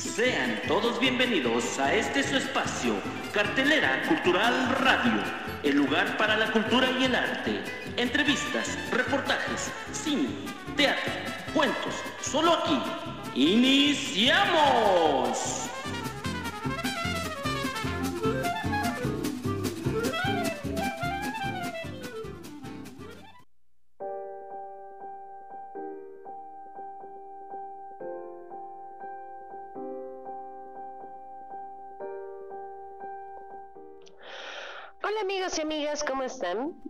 Sean todos bienvenidos a este su espacio, Cartelera Cultural Radio, el lugar para la cultura y el arte. Entrevistas, reportajes, cine, teatro, cuentos, solo aquí. ¡Iniciamos!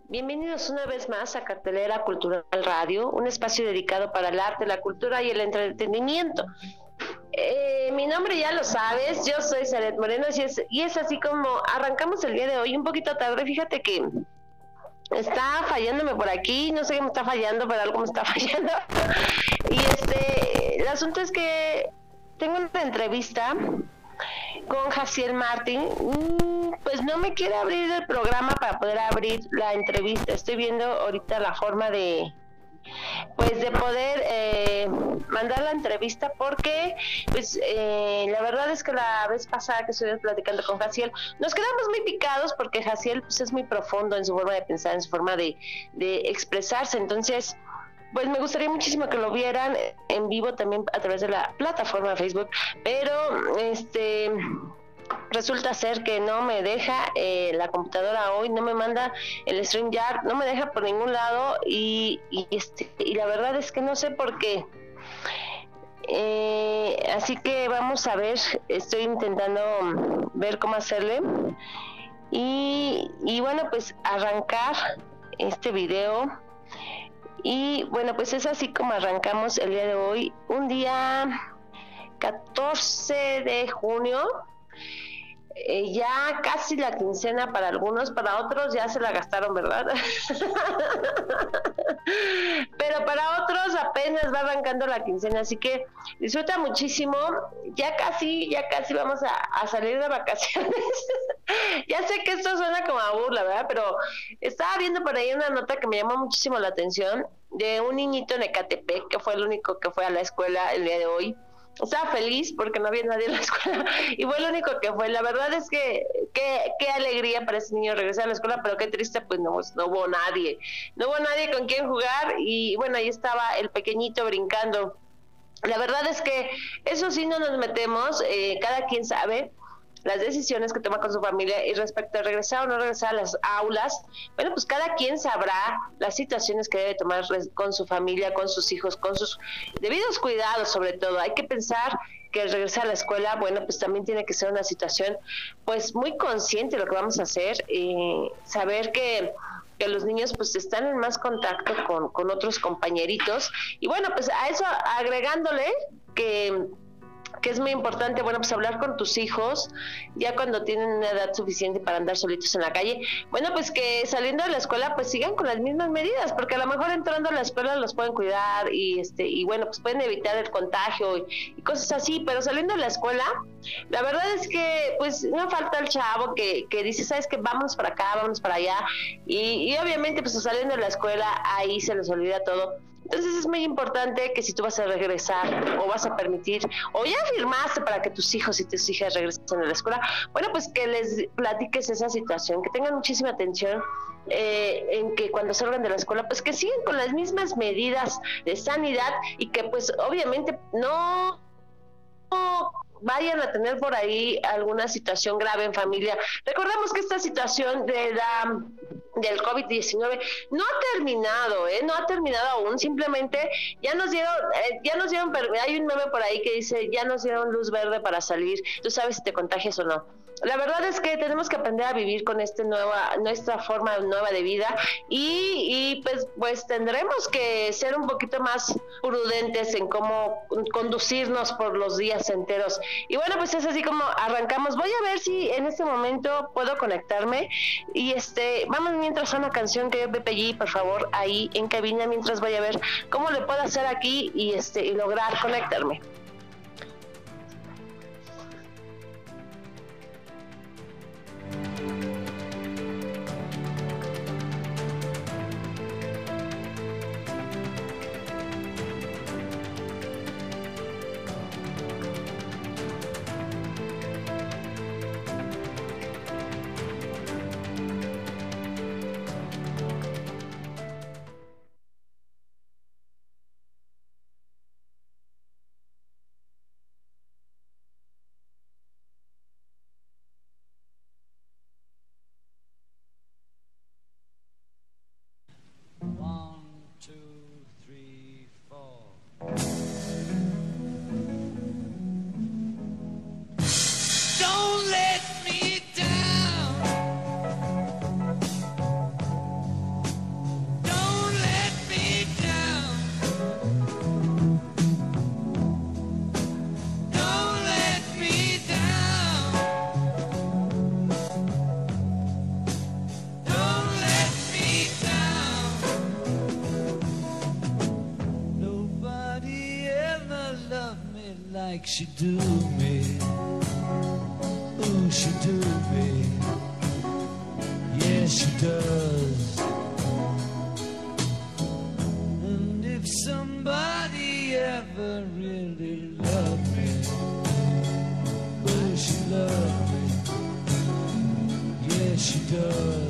Bienvenidos una vez más a Cartelera Cultural Radio, un espacio dedicado para el arte, la cultura y el entretenimiento. Eh, mi nombre ya lo sabes, yo soy Saret Moreno y es, y es así como arrancamos el día de hoy un poquito tarde. Fíjate que está fallándome por aquí, no sé qué me está fallando, pero algo me está fallando. y este, el asunto es que tengo una entrevista con Jaciel Martín. Mm, Pues no me quiere abrir el programa para poder abrir la entrevista. Estoy viendo ahorita la forma de pues de poder eh, mandar la entrevista porque pues eh, la verdad es que la vez pasada que estuvimos platicando con Jaciel nos quedamos muy picados porque Jaciel pues es muy profundo en su forma de pensar en su forma de, de expresarse entonces pues me gustaría muchísimo que lo vieran en vivo también a través de la plataforma Facebook, pero este resulta ser que no me deja eh, la computadora hoy, no me manda el StreamYard, no me deja por ningún lado y, y, este, y la verdad es que no sé por qué. Eh, así que vamos a ver, estoy intentando ver cómo hacerle y, y bueno, pues arrancar este video. Y bueno, pues es así como arrancamos el día de hoy, un día 14 de junio, eh, ya casi la quincena para algunos, para otros ya se la gastaron, ¿verdad? Pero para otros apenas va arrancando la quincena, así que disfruta muchísimo, ya casi, ya casi vamos a, a salir de vacaciones. ya sé que esto suena como a burla, ¿verdad? Pero estaba viendo por ahí una nota que me llamó muchísimo la atención de un niñito en Ecatepec, que fue el único que fue a la escuela el día de hoy. Estaba feliz porque no había nadie en la escuela y fue el único que fue. La verdad es que qué, alegría para ese niño regresar a la escuela, pero qué triste, pues no, no hubo nadie. No hubo nadie con quien jugar y bueno, ahí estaba el pequeñito brincando. La verdad es que eso sí no nos metemos, eh, cada quien sabe las decisiones que toma con su familia y respecto a regresar o no regresar a las aulas, bueno, pues cada quien sabrá las situaciones que debe tomar con su familia, con sus hijos, con sus debidos cuidados sobre todo. Hay que pensar que el regresar a la escuela, bueno, pues también tiene que ser una situación pues muy consciente de lo que vamos a hacer y saber que que los niños pues están en más contacto con, con otros compañeritos y bueno pues a eso agregándole que que es muy importante, bueno, pues hablar con tus hijos ya cuando tienen una edad suficiente para andar solitos en la calle. Bueno, pues que saliendo de la escuela pues sigan con las mismas medidas, porque a lo mejor entrando a la escuela los pueden cuidar y este y bueno, pues pueden evitar el contagio y, cosas así, pero saliendo de la escuela, la verdad es que pues no falta el chavo que, que dice, sabes que vamos para acá, vamos para allá y, y obviamente pues saliendo de la escuela ahí se les olvida todo. Entonces es muy importante que si tú vas a regresar o vas a permitir o ya firmaste para que tus hijos y tus hijas regresen a la escuela, bueno, pues que les platiques esa situación, que tengan muchísima atención eh, en que cuando salgan de la escuela, pues que sigan con las mismas medidas de sanidad y que pues obviamente no vayan a tener por ahí alguna situación grave en familia. Recordemos que esta situación de la del COVID-19 no ha terminado, ¿eh? no ha terminado aún, simplemente ya nos dieron, eh, ya nos dieron, hay un meme por ahí que dice, ya nos dieron luz verde para salir, tú sabes si te contagias o no. La verdad es que tenemos que aprender a vivir con este nueva, nuestra forma nueva de vida y, pues, pues tendremos que ser un poquito más prudentes en cómo conducirnos por los días enteros. Y bueno, pues es así como arrancamos. Voy a ver si en este momento puedo conectarme y este, vamos mientras a una canción que Pepe G, por favor, ahí en cabina mientras voy a ver cómo le puedo hacer aquí y este y lograr conectarme. She do me? Ooh, she do me. Yeah, she does. And if somebody ever really loved me, ooh, she loved me. Yeah, she does.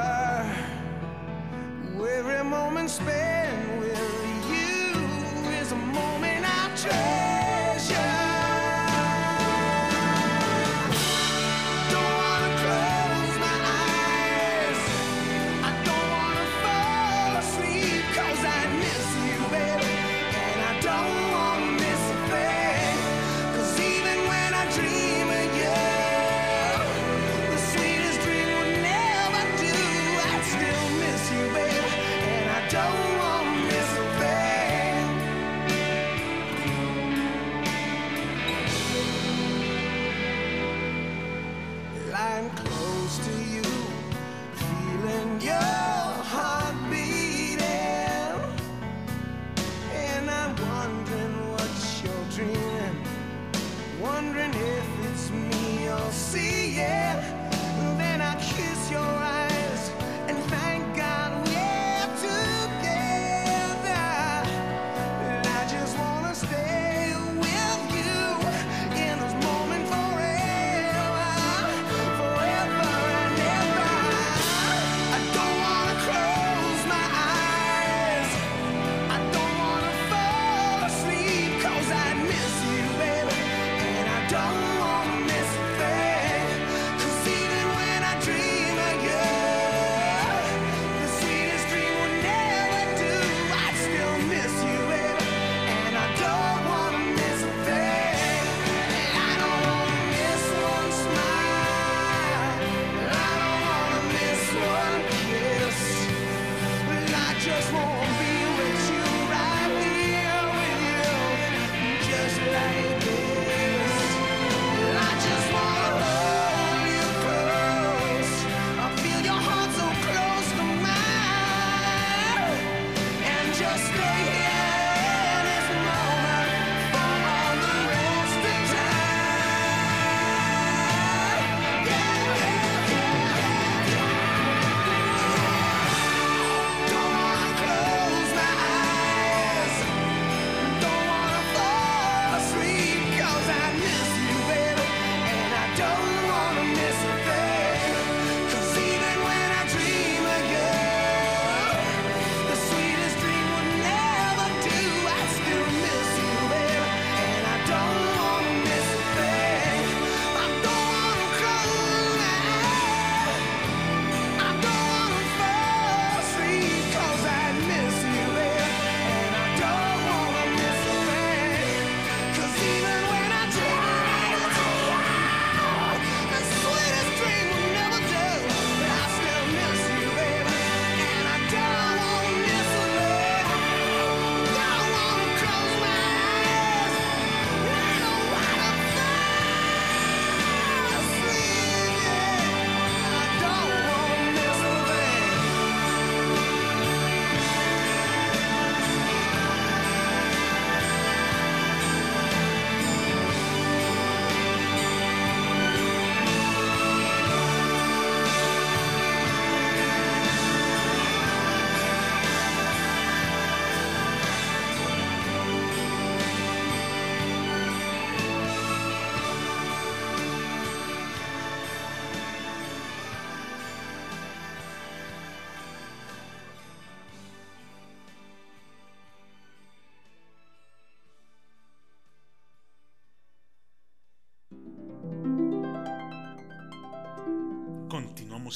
space. Close to you, feeling your heart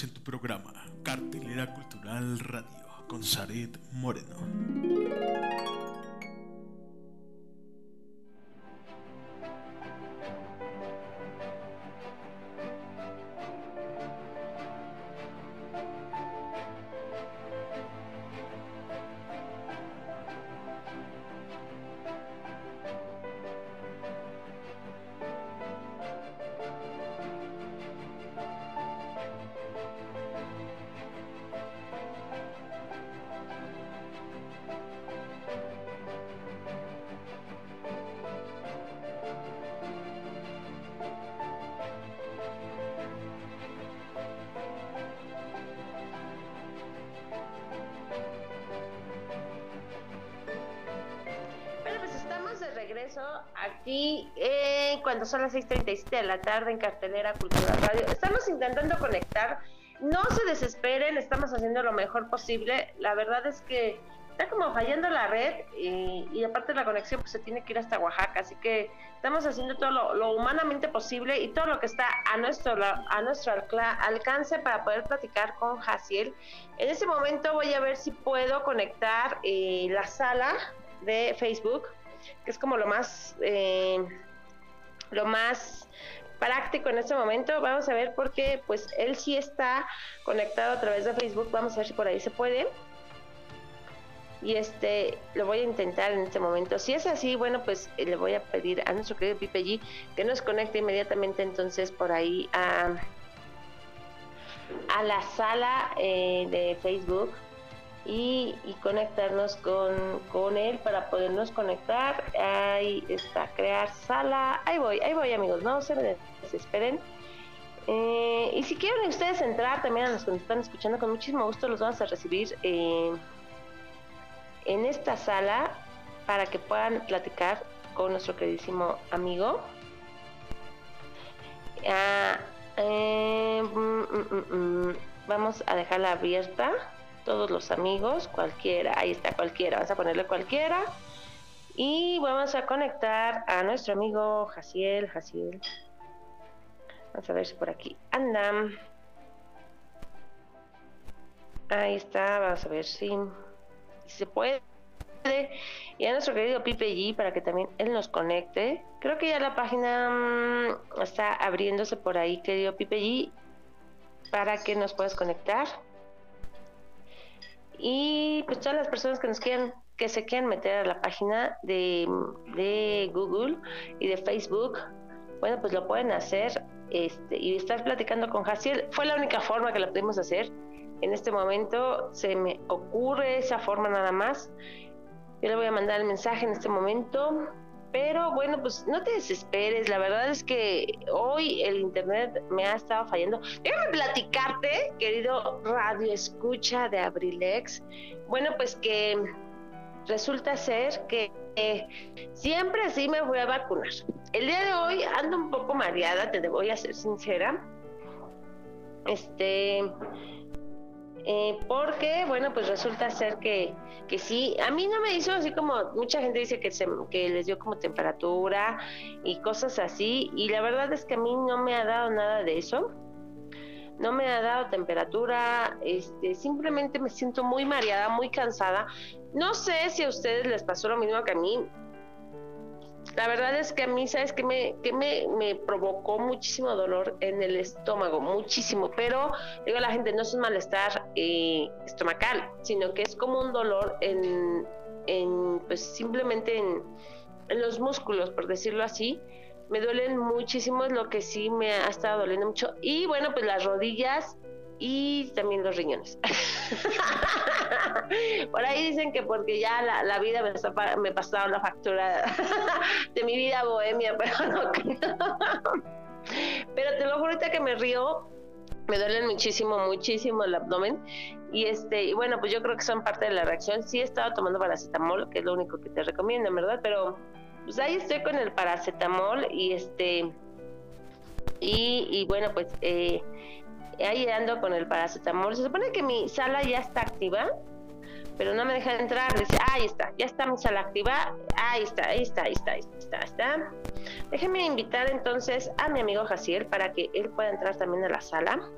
En tu programa, Cartelera Cultural Radio, con Saret Moreno. Aquí eh, cuando son las 6.37 de la tarde en Cartelera Cultural Radio. Estamos intentando conectar. No se desesperen, estamos haciendo lo mejor posible. La verdad es que está como fallando la red y, y aparte la conexión pues se tiene que ir hasta Oaxaca. Así que estamos haciendo todo lo, lo humanamente posible y todo lo que está a nuestro, a nuestro alcance para poder platicar con Jaciel. En ese momento voy a ver si puedo conectar eh, la sala de Facebook, que es como lo más, eh, lo más práctico en este momento. Vamos a ver porque pues él sí está conectado a través de Facebook. Vamos a ver si por ahí se puede. Y este lo voy a intentar en este momento. Si es así, bueno, pues eh, le voy a pedir a nuestro querido Pipe G que nos conecte inmediatamente entonces por ahí a, a la sala eh, de Facebook y, conectarnos con, con él para podernos conectar. Ahí está, crear sala. Ahí voy, ahí voy amigos, no se me desesperen. Eh, y si quieren ustedes entrar también a los que nos están escuchando, con muchísimo gusto los vamos a recibir eh, en esta sala para que puedan platicar con nuestro queridísimo amigo. Ah, eh, mm, mm, mm. Vamos a dejarla abierta todos los amigos, cualquiera, ahí está cualquiera, vamos a ponerle cualquiera y vamos a conectar a nuestro amigo Jaciel, Jaciel. Vamos a ver si por aquí anda. Ahí está, vamos a ver si, si se puede. Y a nuestro querido Pipe G para que también él nos conecte. Creo que ya la página mm, está abriéndose por ahí, querido Pipe G, para que nos puedas conectar. Y pues todas las personas que nos quieran, que se quieran meter a la página de, de Google y de Facebook, bueno, pues lo pueden hacer este, y estar platicando con Jaciel. Fue la única forma que lo pudimos hacer. En este momento se me ocurre esa forma nada más. Yo le voy a mandar el mensaje en este momento. Pero bueno, pues no te desesperes. La verdad es que hoy el internet me ha estado fallando. Déjame platicarte, querido radio escucha de Abrilex. Bueno, pues que resulta ser que eh, siempre sí me voy a vacunar. El día de hoy ando un poco mareada, te voy a ser sincera. Este, eh, porque, bueno, pues resulta ser que, que sí, a mí no me hizo así como, mucha gente dice que, se, que les dio como temperatura y cosas así, y la verdad es que a mí no me ha dado nada de eso. No me ha dado temperatura, este, simplemente me siento muy mareada, muy cansada. No sé si a ustedes les pasó lo mismo que a mí. La verdad es que a mí, ¿sabes qué me, que me, me provocó muchísimo dolor en el estómago? Muchísimo. Pero digo a la gente, no es un malestar eh, estomacal, sino que es como un dolor en, en pues simplemente en, en los músculos, por decirlo así. Me duelen muchísimo, es lo que sí me ha estado doliendo mucho. Y bueno, pues las rodillas y también los riñones. Por ahí dicen que porque ya la, la vida me, está, me pasaron la factura de mi vida bohemia, pero no creo. Pero te lo juro ahorita que me río, me duelen muchísimo, muchísimo el abdomen. Y este, y bueno, pues yo creo que son parte de la reacción. Sí he estado tomando paracetamol, que es lo único que te recomiendo, en verdad, pero pues ahí estoy con el paracetamol y este y, y bueno pues eh, ahí ando con el paracetamol. Se supone que mi sala ya está activa pero no me deja entrar. Dice ahí está ya está mi sala activa. Ahí está ahí está ahí está ahí está, ahí está. déjeme invitar entonces a mi amigo Jaciel para que él pueda entrar también a la sala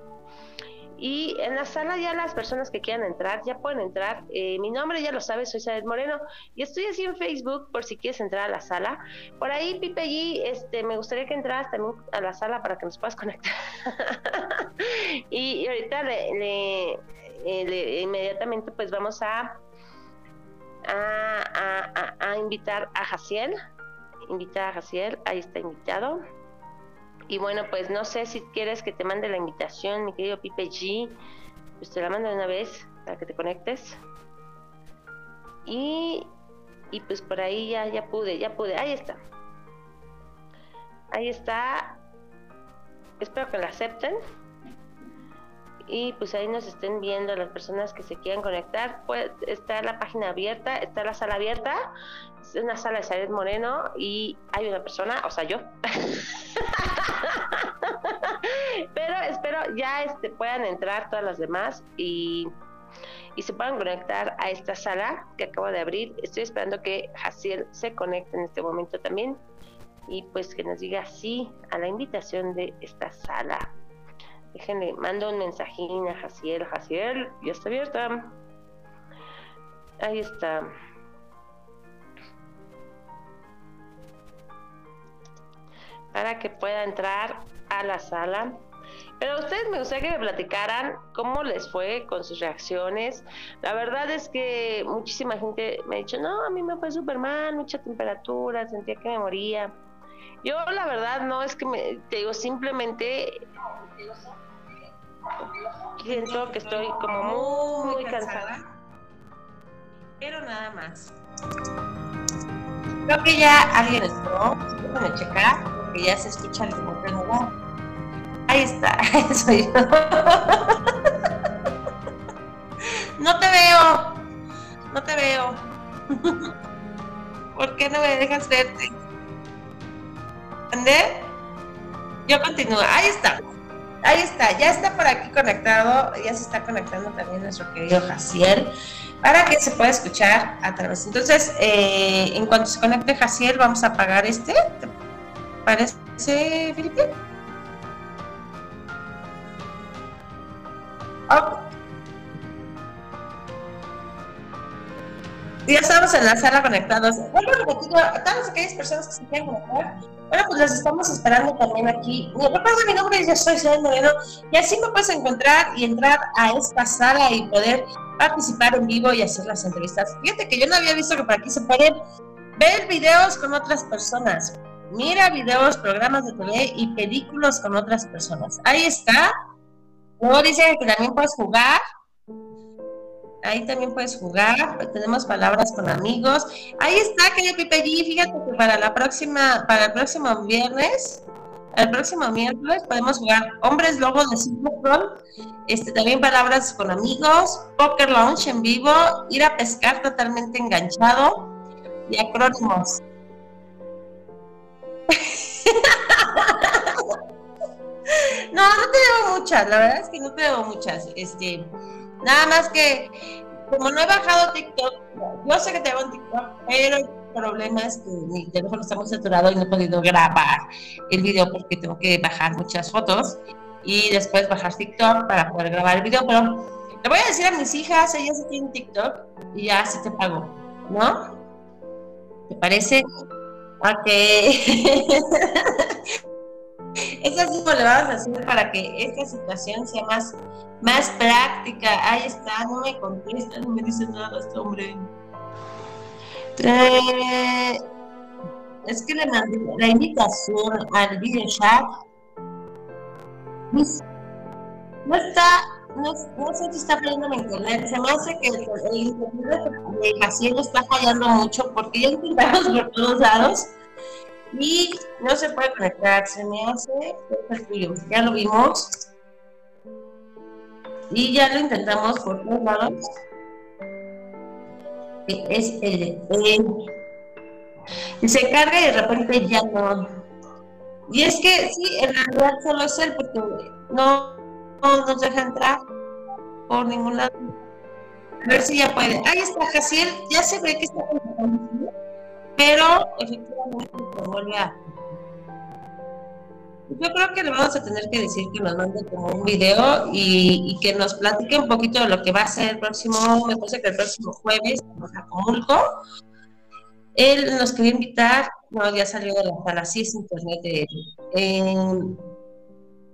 Y en la sala ya las personas que quieran entrar, ya pueden entrar. Eh, mi nombre ya lo sabes, soy Sadet Moreno. Y estoy así en Facebook por si quieres entrar a la sala. Por ahí, Pipe G, este, me gustaría que entraras también a la sala para que nos puedas conectar. y, ahorita le, le- eh, le- inmediatamente pues vamos a, a, a- a- a invitar a Jaciel. Invitar a Jaciel, ahí está invitado. Y bueno, pues no sé si quieres que te mande la invitación, mi querido Pipe G. Pues te la mando de una vez para que te conectes. Y, y pues por ahí ya, ya pude, ya pude. Ahí está. Ahí está. Espero que la acepten. Y pues ahí nos estén viendo las personas que se quieran conectar. Pues está la página abierta, está la sala abierta. Una sala de Saret Moreno y hay una persona, o sea, yo. Pero espero ya este, puedan entrar todas las demás y, y se puedan conectar a esta sala que acabo de abrir. Estoy esperando que Jaciel se conecte en este momento también y pues que nos diga sí a la invitación de esta sala. Déjenle, mando un mensajín a Jaciel. Jaciel, ya está abierta. Ahí está. Para que pueda entrar a la sala. Pero a ustedes me gustaría que me platicaran cómo les fue con sus reacciones. La verdad es que muchísima gente me ha dicho, no, a mí me fue súper mal, mucha temperatura, sentía que me moría. Yo la verdad no es que me, te digo, simplemente siento que estoy como muy, muy cansada. Pero nada más. Creo que ya alguien entró. Déjame checar, porque ya se escucha el nuevo. Ahí está, soy yo. No te veo. No te veo. ¿Por qué no me dejas verte? ¿Ande? Yo continúo. Ahí está. Ahí está. Ya está por aquí conectado. Ya se está conectando también nuestro querido Jaciel para que se pueda escuchar a través. Entonces, eh, en cuanto se conecte Jaciel, vamos a apagar este. ¿Te parece, Felipe? Ya estamos en la sala conectados. Bueno, repetido, a todas aquellas personas que se quieran conectar, bueno, pues las estamos esperando también aquí. Recuerda mi nombre, yo soy Soy Moreno, y así me puedes encontrar y entrar a esta sala y poder participar en vivo y hacer las entrevistas. Fíjate que yo no había visto que por aquí se pueden ver videos con otras personas. Mira videos, programas de TV y películas con otras personas. Ahí está. Luego dice que también puedes jugar. Ahí también puedes jugar. Tenemos palabras con amigos. Ahí está, querido Pipe G. Fíjate que para la próxima, para el próximo viernes, el próximo miércoles podemos jugar Hombres Lobos de Silverstone, este, también palabras con amigos, Poker Lounge en vivo, ir a pescar totalmente enganchado y acrónimos. No, no te debo muchas, la verdad es que no te debo muchas. Este, nada más que, como no he bajado TikTok, yo sé que te en TikTok, pero problema es que mi teléfono está muy saturado y no he podido grabar el video porque tengo que bajar muchas fotos y después bajar TikTok para poder grabar el video. Pero le voy a decir a mis hijas, ellas tienen TikTok y ya sí te pago, ¿no? ¿Te parece? Ok. Es así como le vamos a hacer para que esta situación sea más, más práctica. Ahí está, no me contesta, no me dice nada este hombre. Eh, es que le mandé la invitación al video chat. Pues, No está, no, no sé si está fallando mi internet. Se me hace que el, internet de está fallando mucho porque ya intentamos por todos lados y no se puede conectar, se me hace. Ya lo vimos y ya lo intentamos por todos lados. Es el él. Y se carga y de repente ya no. Y es que sí, en realidad solo es él porque no, no nos deja entrar por ningún lado. A ver si ya puede. Ahí está Jaciel, ya se ve que está pero efectivamente vuelve a yo creo que le vamos a tener que decir que nos mande como un video y, que nos platique un poquito de lo que va a ser el próximo, me parece que el próximo jueves, en Acapulco. Él nos quería invitar, no, ya salió de la sala, sí es internet de él. Eh,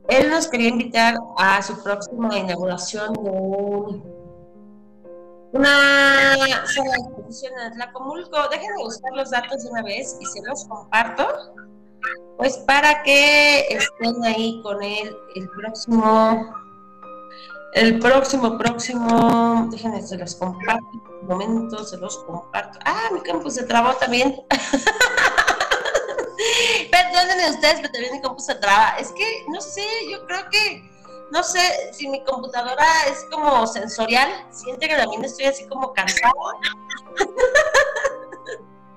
él nos quería invitar a su próxima inauguración de un- una sala de exposición en Atlacomulco. Déjenme buscar los datos de una vez y se los comparto, pues para que estén ahí con él el próximo, el próximo, próximo, déjenme, se los comparto, un momento, se los comparto. Ah, mi campus se trabó también. Perdónenme ustedes, pero también mi compu se traba. Es que, no sé, yo creo que, no sé, si mi computadora es como sensorial, siente que también estoy así como cansada.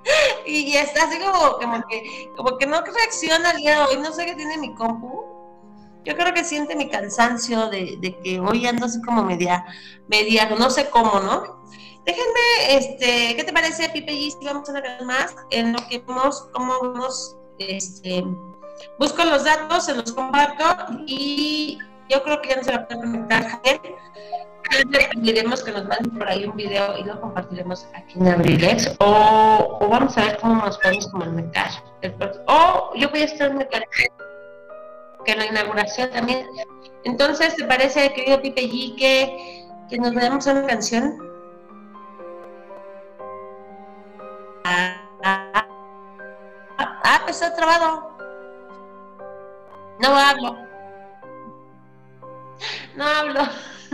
y, y está así como, como, que, como que no reacciona el día de hoy, no sé qué tiene mi compu. Yo creo que siente mi cansancio de, de que hoy ando así como media, media, no sé cómo, ¿no? Déjenme, este, ¿qué te parece, Pipe G? Si vamos una vez más en lo que vemos, cómo vamos, este, busco los datos, se los comparto y yo creo que ya no se va a poder conectar Javier. Pediremos que nos manden por ahí un video y lo compartiremos aquí en Abrilex. O, vamos a ver cómo nos podemos comunicar. O yo voy a estar en que la inauguración también. Entonces, ¿te parece, querido Pipe G, que, que nos veamos una canción? Ah, ah, ah, ah, pues está trabado. No hablo. No hablo.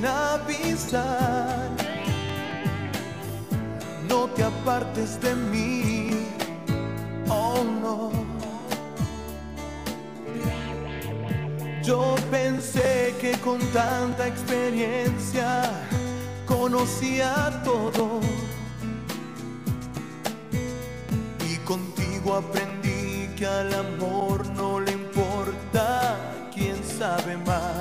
sin avisar. No te apartes de mí, oh no. Yo pensé que con tanta experiencia conocía todo. Y contigo aprendí que al amor no le importa quién sabe más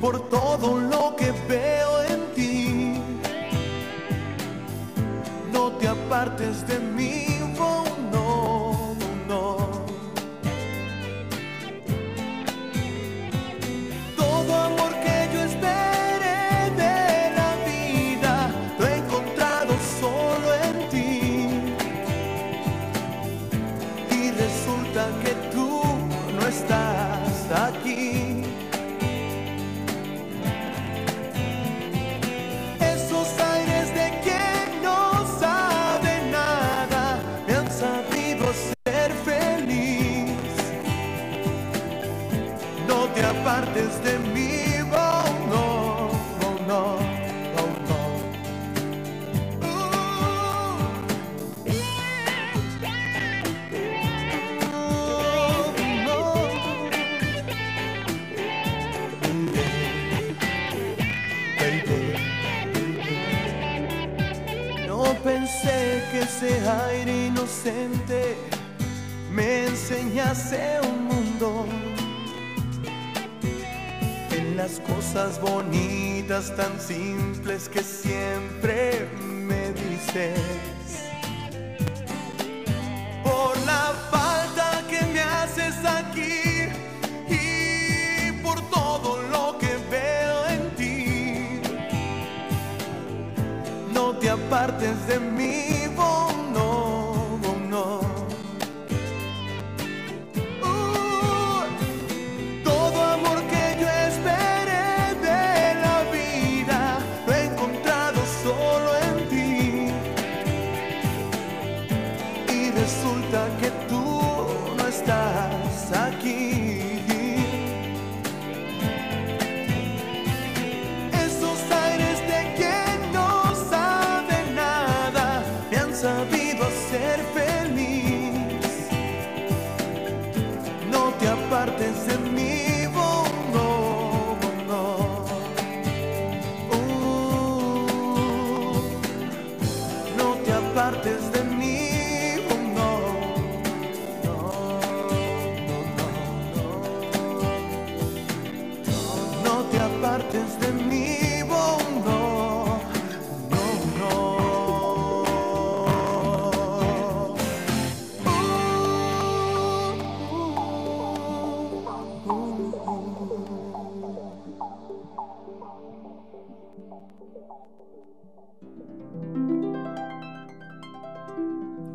por todo lo que veo en ti. No te apartes de mí, de oh no, oh no, pensé que ese aire inocente me enseñase un mundo las cosas bonitas tan simples que siempre me dices. Por la falta que me haces aquí y por todo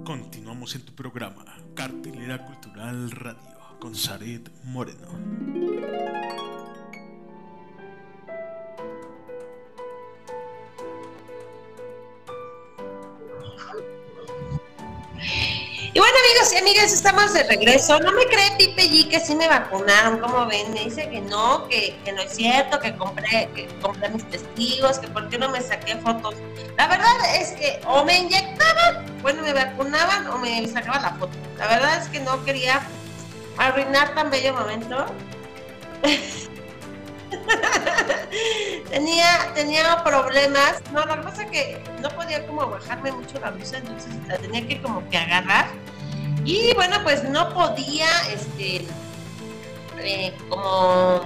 Continuamos en tu programa, Cartelera Cultural Radio, con Saret Moreno. Y bueno, amigos y amigas, estamos de regreso. No me cree Pipe G que sí me vacunaron, como ven? Me dice que no, que, que no es cierto, que compré, que compré mis testigos, que por qué no me saqué fotos. La verdad es que o me inyectaban, bueno, me vacunaban o me sacaban la foto. La verdad es que no quería arruinar tan bello momento. tenía, tenía problemas. No, la cosa es que no podía como bajarme mucho la blusa, entonces la tenía que como que agarrar. Y bueno, pues no podía, este, eh, como,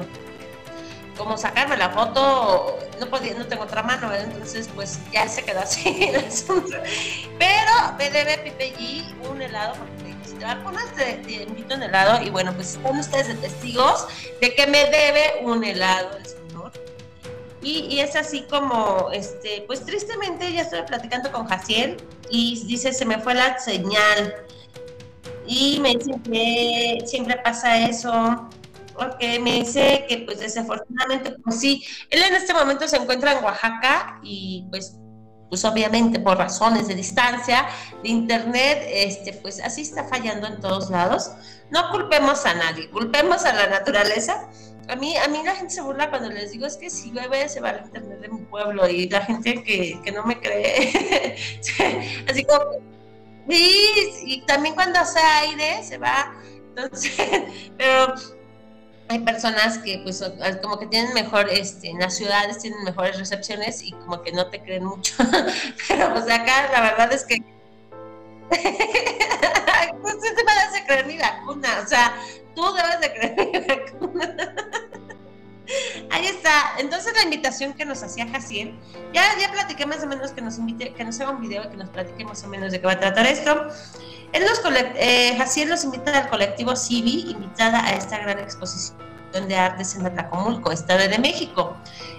como sacarme la foto, no podía, no tengo otra mano, entonces pues ya se quedó así el asunto. Pero me debe Pipe G un helado porque te vacunas te, te invito un helado y bueno, pues están ustedes de testigos de que me debe un helado el señor. Y, es así como, este, pues tristemente ya estoy platicando con Jaciel y dice, se me fue la señal. Y me dice que siempre pasa eso, porque me dice que pues desafortunadamente, pues sí, él en este momento se encuentra en Oaxaca y pues pues obviamente por razones de distancia, de internet, este, pues así está fallando en todos lados. No culpemos a nadie, culpemos a la naturaleza. A mí, a mí la gente se burla cuando les digo es que si llueve se va el internet de mi pueblo y la gente que, que no me cree, así como, sí, y también cuando hace aire se va, entonces, pero hay personas que pues son- como que tienen mejor, este, en las ciudades tienen mejores recepciones y como que no te creen mucho, pero pues acá la verdad es que pues sí te vas a creer mi vacuna, o sea, tú debes de creer mi vacuna. Ahí está. Entonces la invitación que nos hacía Jaciel, ya, ya platiqué más o menos que nos invite, que nos haga un video que nos platique más o menos de qué va a tratar esto. Él colec- eh, Jaciel nos invita al colectivo Civi, invitada a esta gran exposición de artes en Atlacomulco, Estado de México.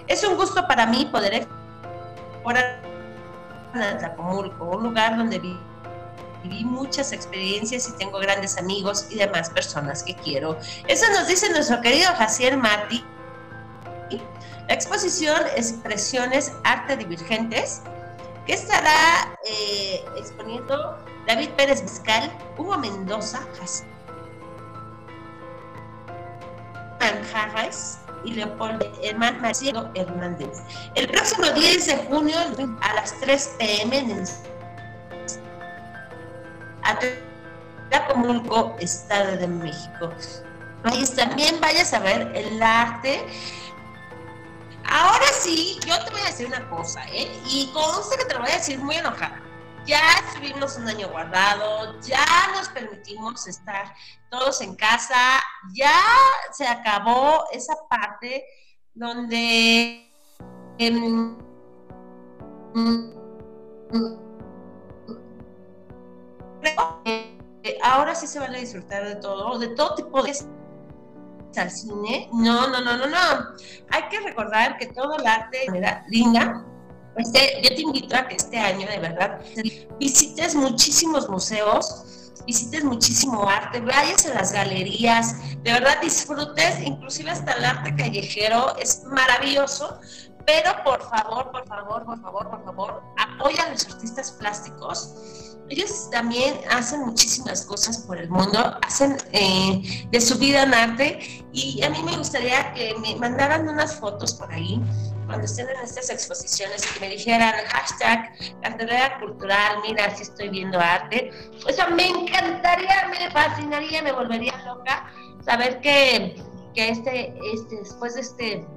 Es un gusto para mí poder explorar Atlacomulco, un lugar donde vi- viví muchas experiencias y tengo grandes amigos y demás personas que quiero. Eso nos dice nuestro querido Jaciel Mati. La exposición Expresiones Arte Divergentes, que estará eh, exponiendo David Pérez Vizcal, Hugo Mendoza, Manjarres y Leopoldo Herman Hernández. El próximo 10 de junio a las 3 pm en el Atlacomulco, Estado de México. Ahí también vayas a ver el arte. Ahora sí, yo te voy a decir una cosa, ¿eh? Y consta que te lo voy a decir muy enojada. Ya estuvimos un año guardado, ya nos permitimos estar todos en casa, ya se acabó esa parte donde que ahora sí se van a disfrutar de todo, de todo tipo de al cine. No, no, no, no, no. Hay que recordar que todo el arte de linda, Este, yo te invito a que este año, de verdad, visites muchísimos museos, visites muchísimo arte, vayas a las galerías, de verdad disfrutes, inclusive hasta el arte callejero, es maravilloso, pero por favor, por favor, por favor, por favor, apoya a los artistas plásticos. Ellos también hacen muchísimas cosas por el mundo, hacen eh, de su vida en arte y a mí me gustaría que me mandaran unas fotos por ahí cuando estén en estas exposiciones y que me dijeran hashtag cartelera cultural, mira, si estoy viendo arte. O sea, me encantaría, me fascinaría, me volvería loca saber que, que este, este, después de este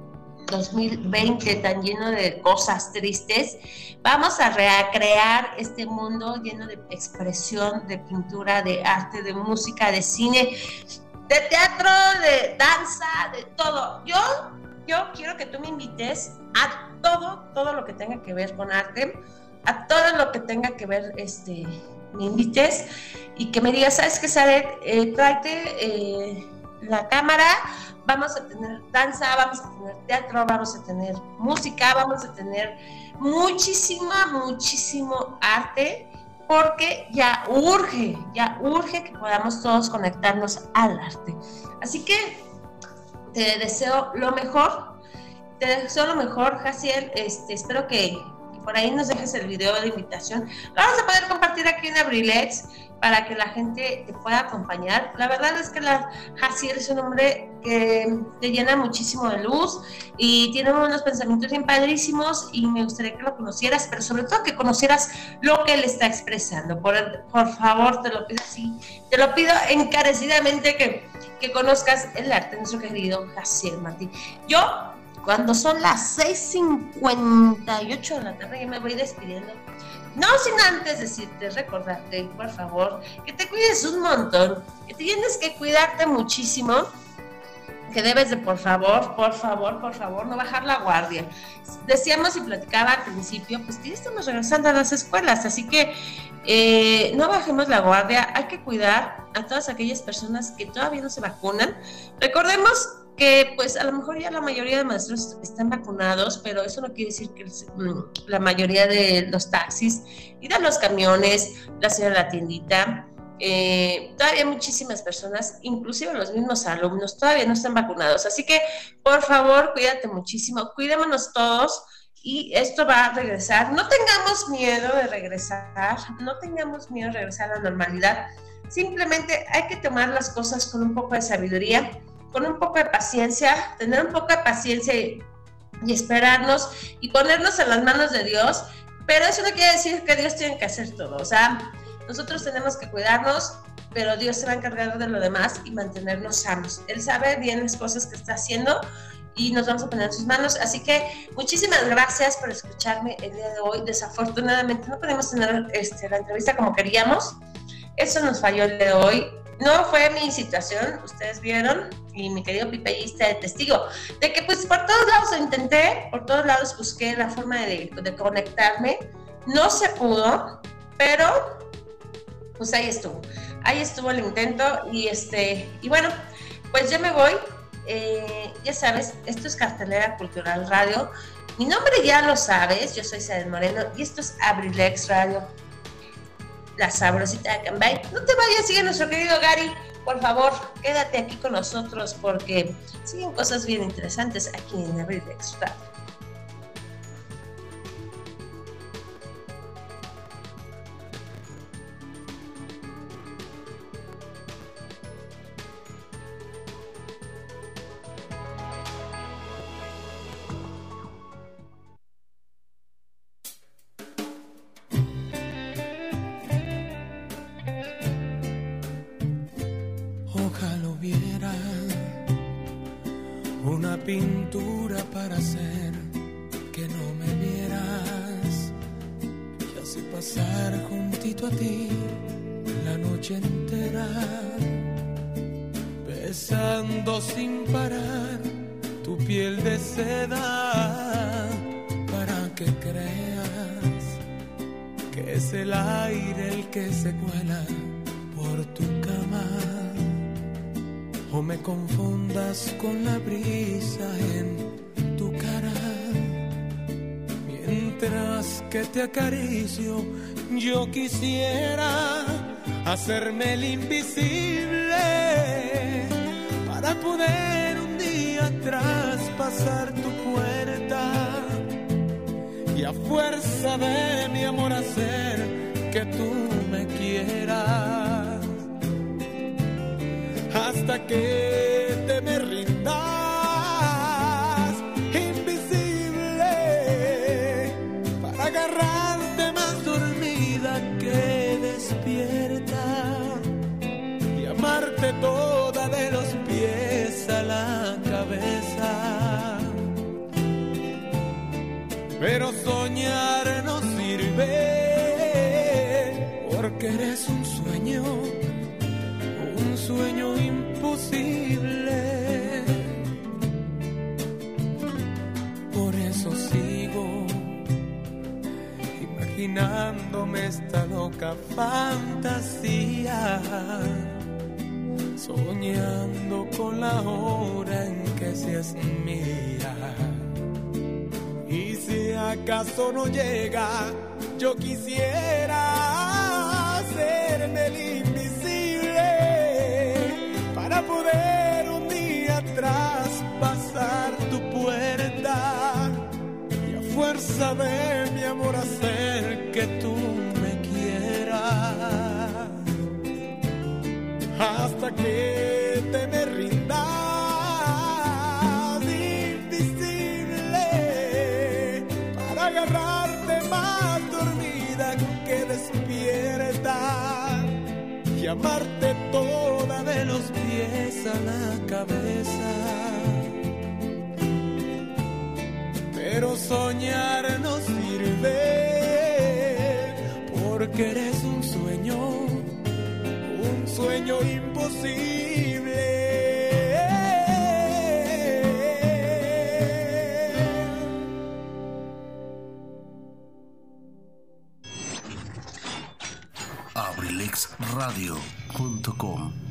2020 tan lleno de cosas tristes, vamos a recrear este mundo lleno de expresión, de pintura, de arte, de música, de cine, de teatro, de danza, de todo. Yo, yo quiero que tú me invites a todo, todo lo que tenga que ver con arte, a todo lo que tenga que ver, este, me invites y que me digas, ¿sabes qué, Saret? Eh, eh, la cámara, vamos a tener danza, vamos a tener teatro, vamos a tener música, vamos a tener muchísima, muchísimo arte, porque ya urge, ya urge que podamos todos conectarnos al arte. Así que te deseo lo mejor, te deseo lo mejor, Jaciel, este, espero que por ahí nos dejes el video de invitación. Vamos a poder compartir aquí en Abrilex para que la gente te pueda acompañar. La verdad es que la Jaciel es un hombre que te llena muchísimo de luz y tiene unos pensamientos bien padrísimos y me gustaría que lo conocieras, pero sobre todo que conocieras lo que él está expresando. Por, por favor, te lo pido así, te lo pido encarecidamente que, que conozcas el arte de nuestro querido Jaciel Martín. Yo cuando son las 6.58 de la tarde, ya me voy despidiendo. No sin antes decirte, recordarte, por favor, que te cuides un montón, que tienes que cuidarte muchísimo, que debes de, por favor, por favor, por favor, no bajar la guardia. Decíamos y platicaba al principio, pues que ya estamos regresando a las escuelas, así que eh, no bajemos la guardia, hay que cuidar a todas aquellas personas que todavía no se vacunan. Recordemos que pues a lo mejor ya la mayoría de maestros están vacunados, pero eso no quiere decir que mm, la mayoría de los taxis y de los camiones, la señora de la tiendita, eh, todavía muchísimas personas, inclusive los mismos alumnos, todavía no están vacunados. Así que, por favor, cuídate muchísimo, cuidémonos todos y esto va a regresar. No tengamos miedo de regresar, no tengamos miedo de regresar a la normalidad. Simplemente hay que tomar las cosas con un poco de sabiduría con un poco de paciencia, tener un poco de paciencia y, esperarnos y ponernos en las manos de Dios, pero eso no quiere decir que Dios tiene que hacer todo, o sea, nosotros tenemos que cuidarnos, pero Dios se va a encargar de lo demás y mantenernos sanos. Él sabe bien las cosas que está haciendo y nos vamos a poner en sus manos. Así que muchísimas gracias por escucharme el día de hoy. Desafortunadamente no podemos tener este, la entrevista como queríamos. Eso nos falló el de hoy. No fue mi situación, ustedes vieron, y mi querido Pipe está de testigo, de que pues por todos lados lo intenté, por todos lados busqué la forma de, de conectarme, no se pudo, pero pues ahí estuvo, ahí estuvo el intento y este, y bueno, pues yo me voy, eh, ya sabes, esto es Cartelera Cultural Radio, mi nombre ya lo sabes, yo soy Saden Moreno y esto es Abrilex Radio sabrosita de Cambay. No te vayas, sigue nuestro querido Gary. Por favor, quédate aquí con nosotros porque siguen cosas bien interesantes aquí en Abril Extra. Que creas que es el aire el que se cuela por tu cama. O me confundas con la brisa en tu cara. Mientras que te acaricio, yo quisiera hacerme el invisible para poder un día traspasar tu puerta fuerza de mi amor hacer que tú me quieras. Hasta que te me rindas invisible para agarrarte más dormida que despierta y amarte toda de los pies a la cabeza. Pero imaginándome esta loca fantasía, soñando con la hora en que seas mía. Y si acaso no llega, yo quisiera hacerme el invisible para poder un día traspasar tu puerta fuerza de mi amor hacer que tú me quieras hasta que te me rindas invisible para agarrarte más dormida que despierta y amarte toda de los pies a la cabeza. Pero soñar no sirve porque eres un sueño, un sueño imposible. abrilexradio.com